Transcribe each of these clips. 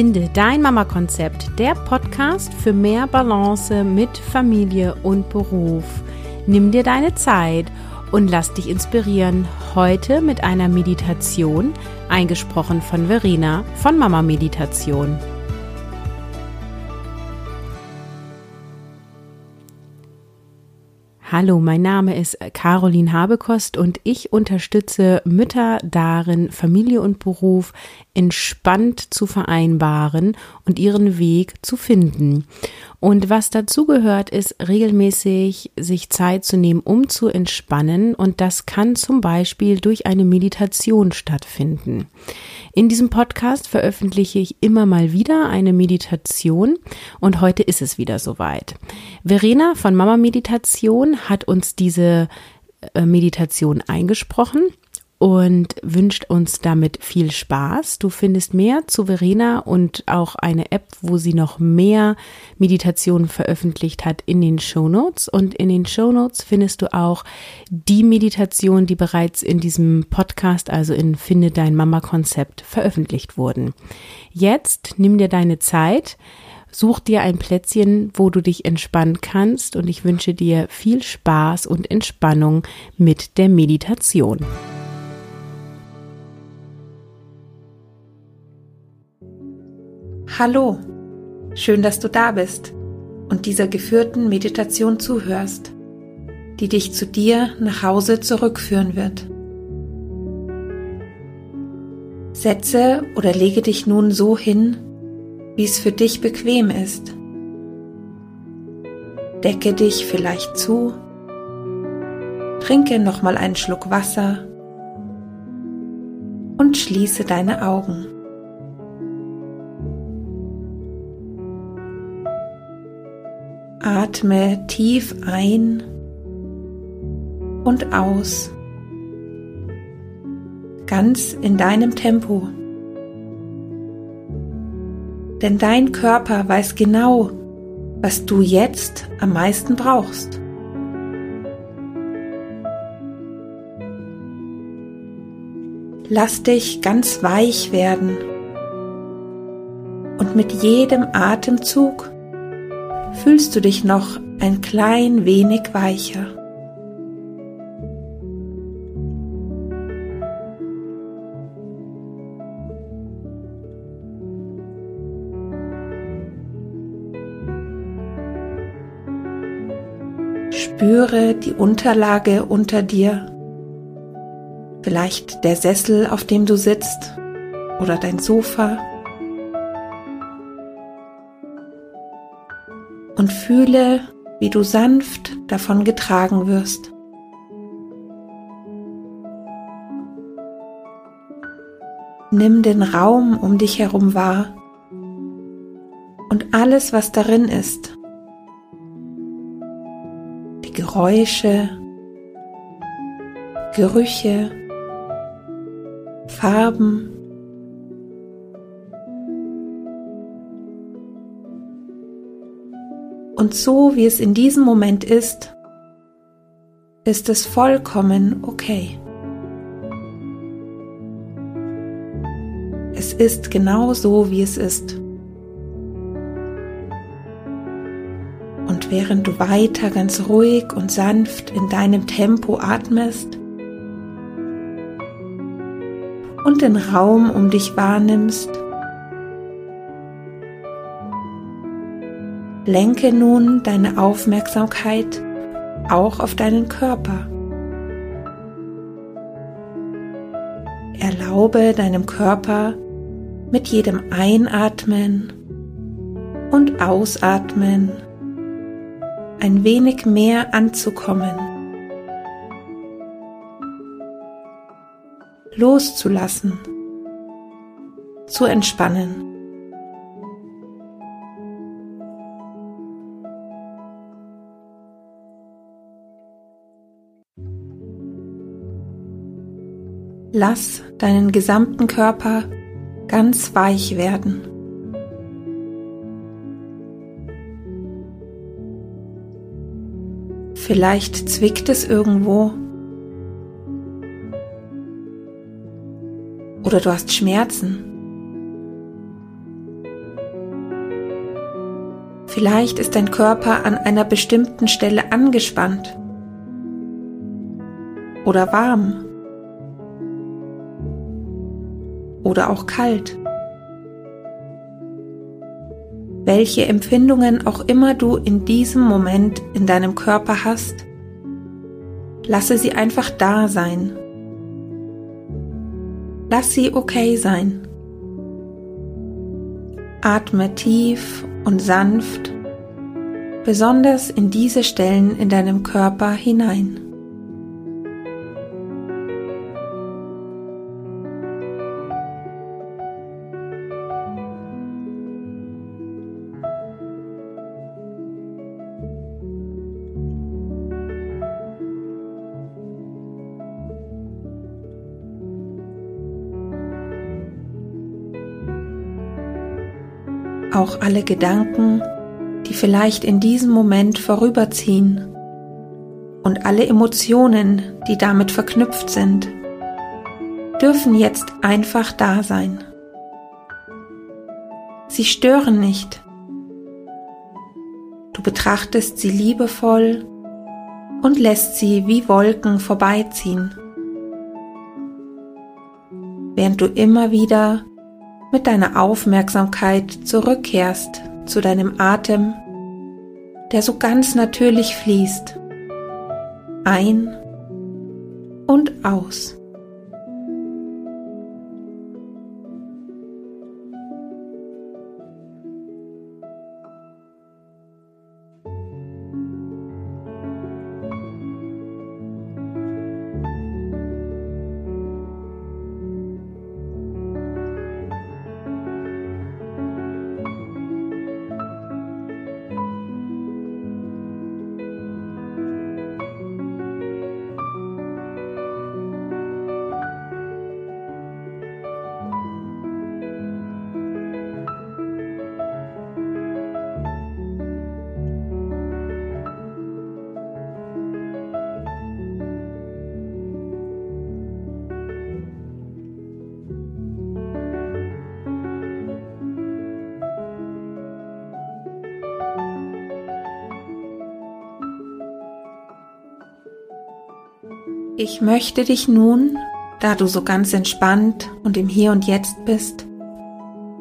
Finde dein Mama-Konzept, der Podcast für mehr Balance mit Familie und Beruf. Nimm dir deine Zeit und lass dich inspirieren. Heute mit einer Meditation, eingesprochen von Verena von Mama Meditation. Hallo, mein Name ist Caroline Habekost und ich unterstütze Mütter darin, Familie und Beruf entspannt zu vereinbaren und ihren Weg zu finden. Und was dazu gehört, ist regelmäßig sich Zeit zu nehmen, um zu entspannen. Und das kann zum Beispiel durch eine Meditation stattfinden. In diesem Podcast veröffentliche ich immer mal wieder eine Meditation und heute ist es wieder soweit. Verena von Mama Meditation hat uns diese äh, Meditation eingesprochen und wünscht uns damit viel Spaß. Du findest mehr zu Verena und auch eine App, wo sie noch mehr Meditationen veröffentlicht hat in den Show Notes. Und in den Show Notes findest du auch die Meditation, die bereits in diesem Podcast, also in Finde dein Mama Konzept veröffentlicht wurden. Jetzt nimm dir deine Zeit. Such dir ein Plätzchen, wo du dich entspannen kannst und ich wünsche dir viel Spaß und Entspannung mit der Meditation. Hallo, schön, dass du da bist und dieser geführten Meditation zuhörst, die dich zu dir nach Hause zurückführen wird. Setze oder lege dich nun so hin, wie es für dich bequem ist. Decke dich vielleicht zu, trinke nochmal einen Schluck Wasser und schließe deine Augen. Atme tief ein und aus, ganz in deinem Tempo. Denn dein Körper weiß genau, was du jetzt am meisten brauchst. Lass dich ganz weich werden und mit jedem Atemzug fühlst du dich noch ein klein wenig weicher. Spüre die Unterlage unter dir, vielleicht der Sessel, auf dem du sitzt oder dein Sofa. Fühle, wie du sanft davon getragen wirst. Nimm den Raum um dich herum wahr und alles, was darin ist. Die Geräusche, Gerüche, Farben, Und so wie es in diesem Moment ist, ist es vollkommen okay. Es ist genau so, wie es ist. Und während du weiter ganz ruhig und sanft in deinem Tempo atmest und den Raum um dich wahrnimmst, Lenke nun deine Aufmerksamkeit auch auf deinen Körper. Erlaube deinem Körper mit jedem Einatmen und Ausatmen ein wenig mehr anzukommen, loszulassen, zu entspannen. Lass deinen gesamten Körper ganz weich werden. Vielleicht zwickt es irgendwo. Oder du hast Schmerzen. Vielleicht ist dein Körper an einer bestimmten Stelle angespannt oder warm oder auch kalt. Welche Empfindungen auch immer du in diesem Moment in deinem Körper hast, lasse sie einfach da sein. Lass sie okay sein. Atme tief und sanft, besonders in diese Stellen in deinem Körper hinein. Auch alle Gedanken, die vielleicht in diesem Moment vorüberziehen und alle Emotionen, die damit verknüpft sind, dürfen jetzt einfach da sein. Sie stören nicht. Du betrachtest sie liebevoll und lässt sie wie Wolken vorbeiziehen, während du immer wieder mit deiner Aufmerksamkeit zurückkehrst zu deinem Atem, der so ganz natürlich fließt, ein und aus. Ich möchte dich nun, da du so ganz entspannt und im Hier und Jetzt bist,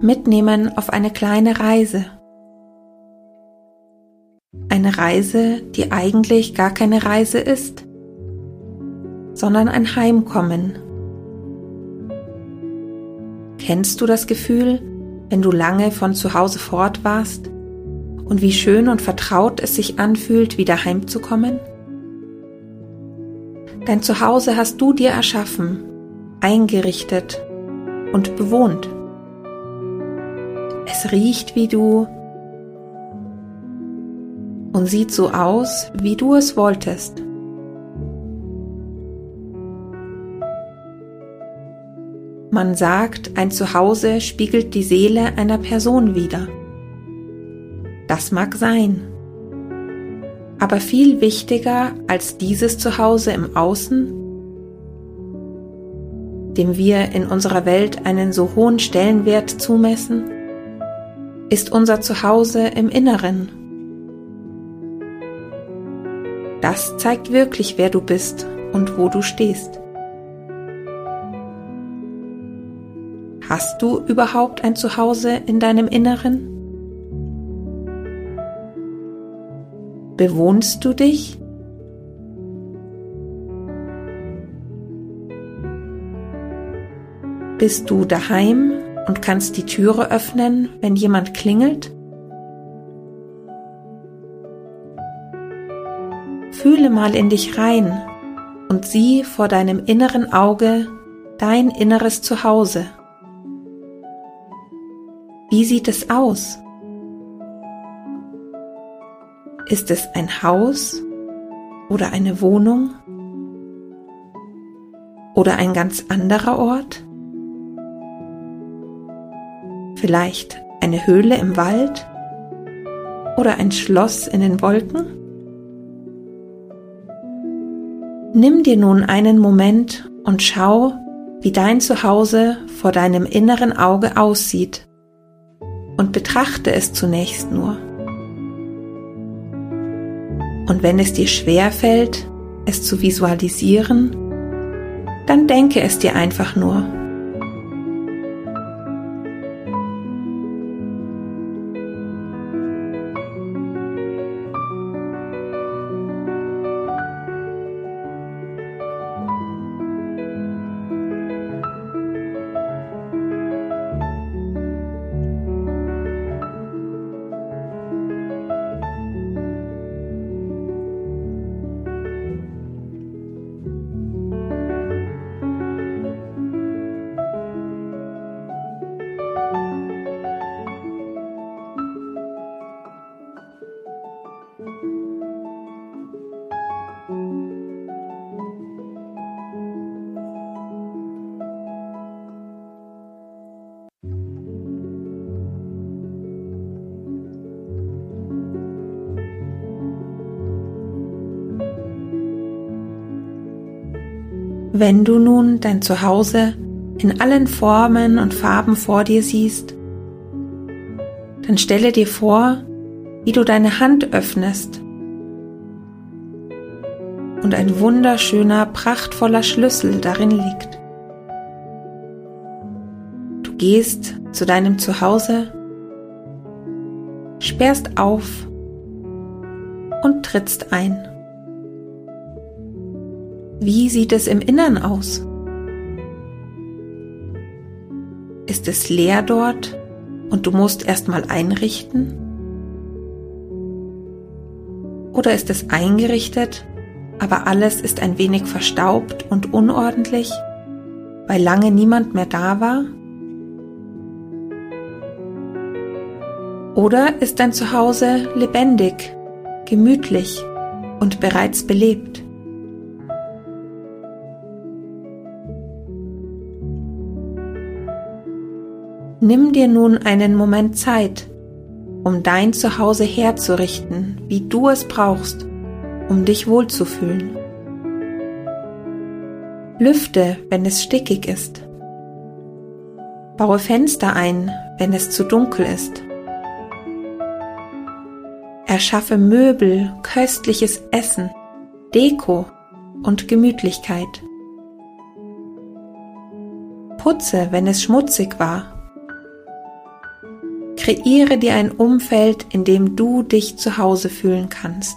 mitnehmen auf eine kleine Reise. Eine Reise, die eigentlich gar keine Reise ist, sondern ein Heimkommen. Kennst du das Gefühl, wenn du lange von zu Hause fort warst und wie schön und vertraut es sich anfühlt, wieder heimzukommen? Dein Zuhause hast du dir erschaffen, eingerichtet und bewohnt. Es riecht wie du und sieht so aus, wie du es wolltest. Man sagt, ein Zuhause spiegelt die Seele einer Person wider. Das mag sein. Aber viel wichtiger als dieses Zuhause im Außen, dem wir in unserer Welt einen so hohen Stellenwert zumessen, ist unser Zuhause im Inneren. Das zeigt wirklich, wer du bist und wo du stehst. Hast du überhaupt ein Zuhause in deinem Inneren? Bewohnst du dich? Bist du daheim und kannst die Türe öffnen, wenn jemand klingelt? Fühle mal in dich rein und sieh vor deinem inneren Auge dein inneres Zuhause. Wie sieht es aus? Ist es ein Haus oder eine Wohnung oder ein ganz anderer Ort? Vielleicht eine Höhle im Wald oder ein Schloss in den Wolken? Nimm dir nun einen Moment und schau, wie dein Zuhause vor deinem inneren Auge aussieht und betrachte es zunächst nur. Und wenn es dir schwer fällt, es zu visualisieren, dann denke es dir einfach nur. Wenn du nun dein Zuhause in allen Formen und Farben vor dir siehst, dann stelle dir vor, wie du deine Hand öffnest und ein wunderschöner, prachtvoller Schlüssel darin liegt. Du gehst zu deinem Zuhause, sperrst auf und trittst ein. Wie sieht es im Innern aus? Ist es leer dort und du musst erstmal einrichten? Oder ist es eingerichtet, aber alles ist ein wenig verstaubt und unordentlich, weil lange niemand mehr da war? Oder ist dein Zuhause lebendig, gemütlich und bereits belebt? Nimm dir nun einen Moment Zeit, um dein Zuhause herzurichten, wie du es brauchst, um dich wohlzufühlen. Lüfte, wenn es stickig ist. Baue Fenster ein, wenn es zu dunkel ist. Erschaffe Möbel, köstliches Essen, Deko und Gemütlichkeit. Putze, wenn es schmutzig war Kreiere dir ein Umfeld, in dem du dich zu Hause fühlen kannst.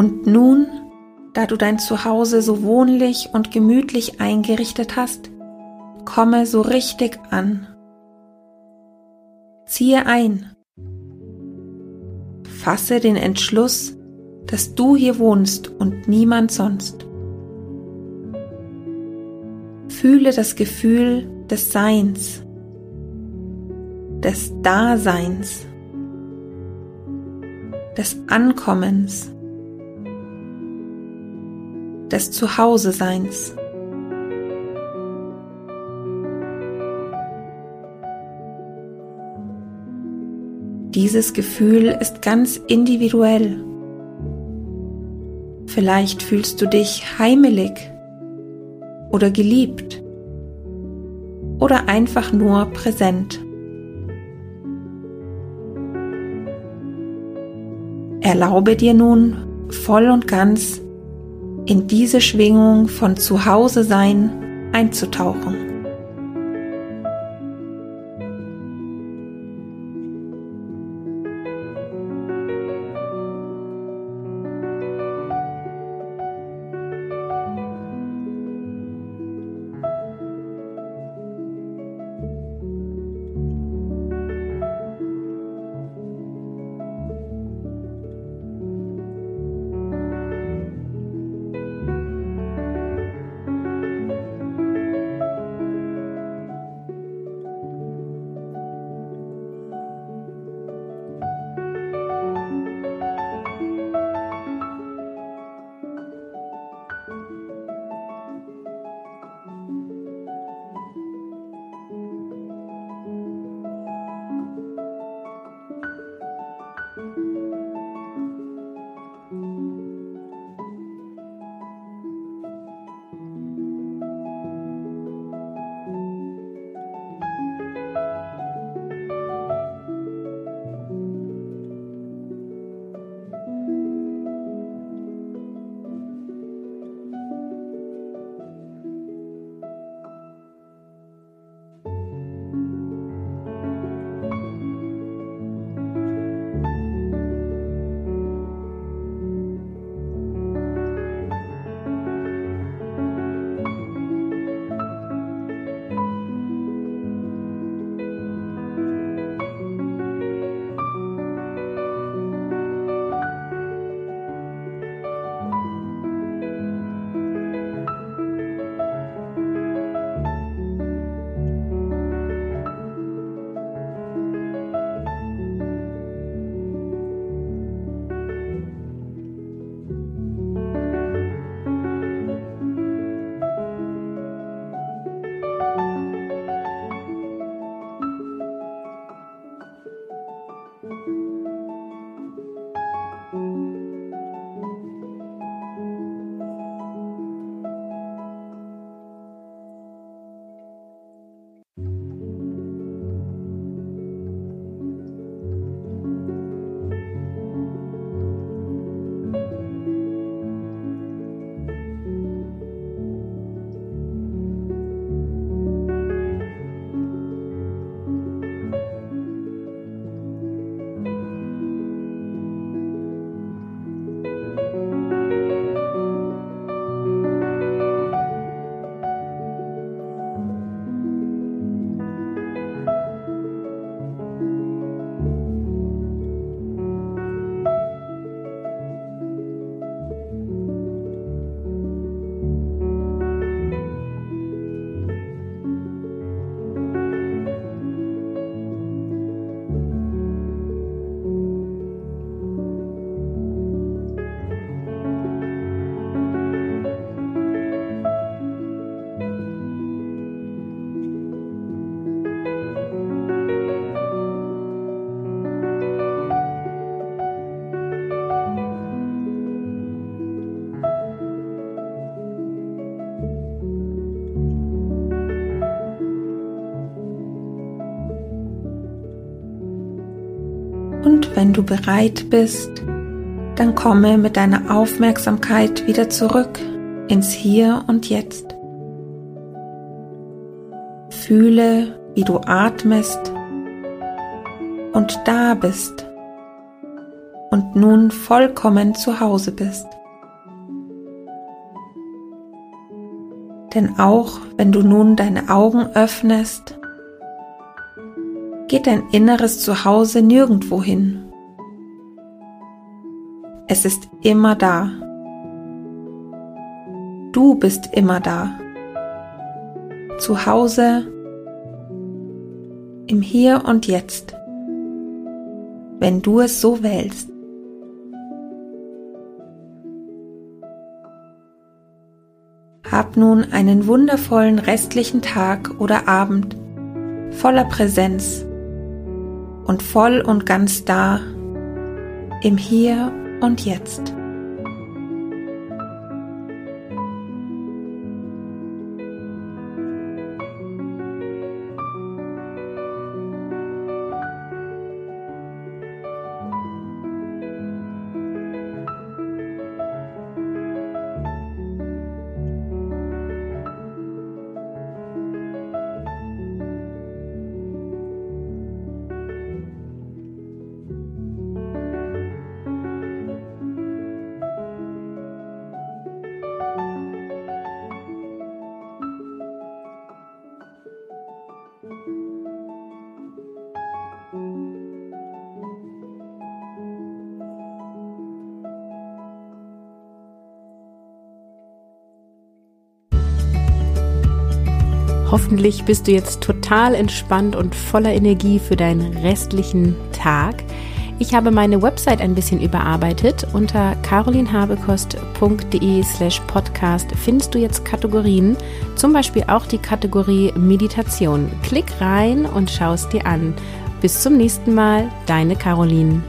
Und nun, da du dein Zuhause so wohnlich und gemütlich eingerichtet hast, komme so richtig an. Ziehe ein. Fasse den Entschluss, dass du hier wohnst und niemand sonst. Fühle das Gefühl des Seins, des Daseins, des Ankommens des Zuhause-Seins. Dieses Gefühl ist ganz individuell. Vielleicht fühlst du dich heimelig oder geliebt oder einfach nur präsent. Erlaube dir nun voll und ganz in diese Schwingung von Zuhause sein einzutauchen. Wenn du bereit bist, dann komme mit deiner Aufmerksamkeit wieder zurück ins Hier und Jetzt. Fühle, wie du atmest und da bist und nun vollkommen zu Hause bist. Denn auch wenn du nun deine Augen öffnest, geht dein inneres Zuhause nirgendwo hin. Es ist immer da. Du bist immer da. Zu Hause, im Hier und Jetzt, wenn du es so wählst. Hab nun einen wundervollen restlichen Tag oder Abend voller Präsenz und voll und ganz da im Hier und Jetzt. Hoffentlich bist du jetzt total entspannt und voller Energie für deinen restlichen Tag. Ich habe meine Website ein bisschen überarbeitet. Unter carolinhabekost.de slash podcast findest du jetzt Kategorien, zum Beispiel auch die Kategorie Meditation. Klick rein und schau es dir an. Bis zum nächsten Mal, deine Caroline.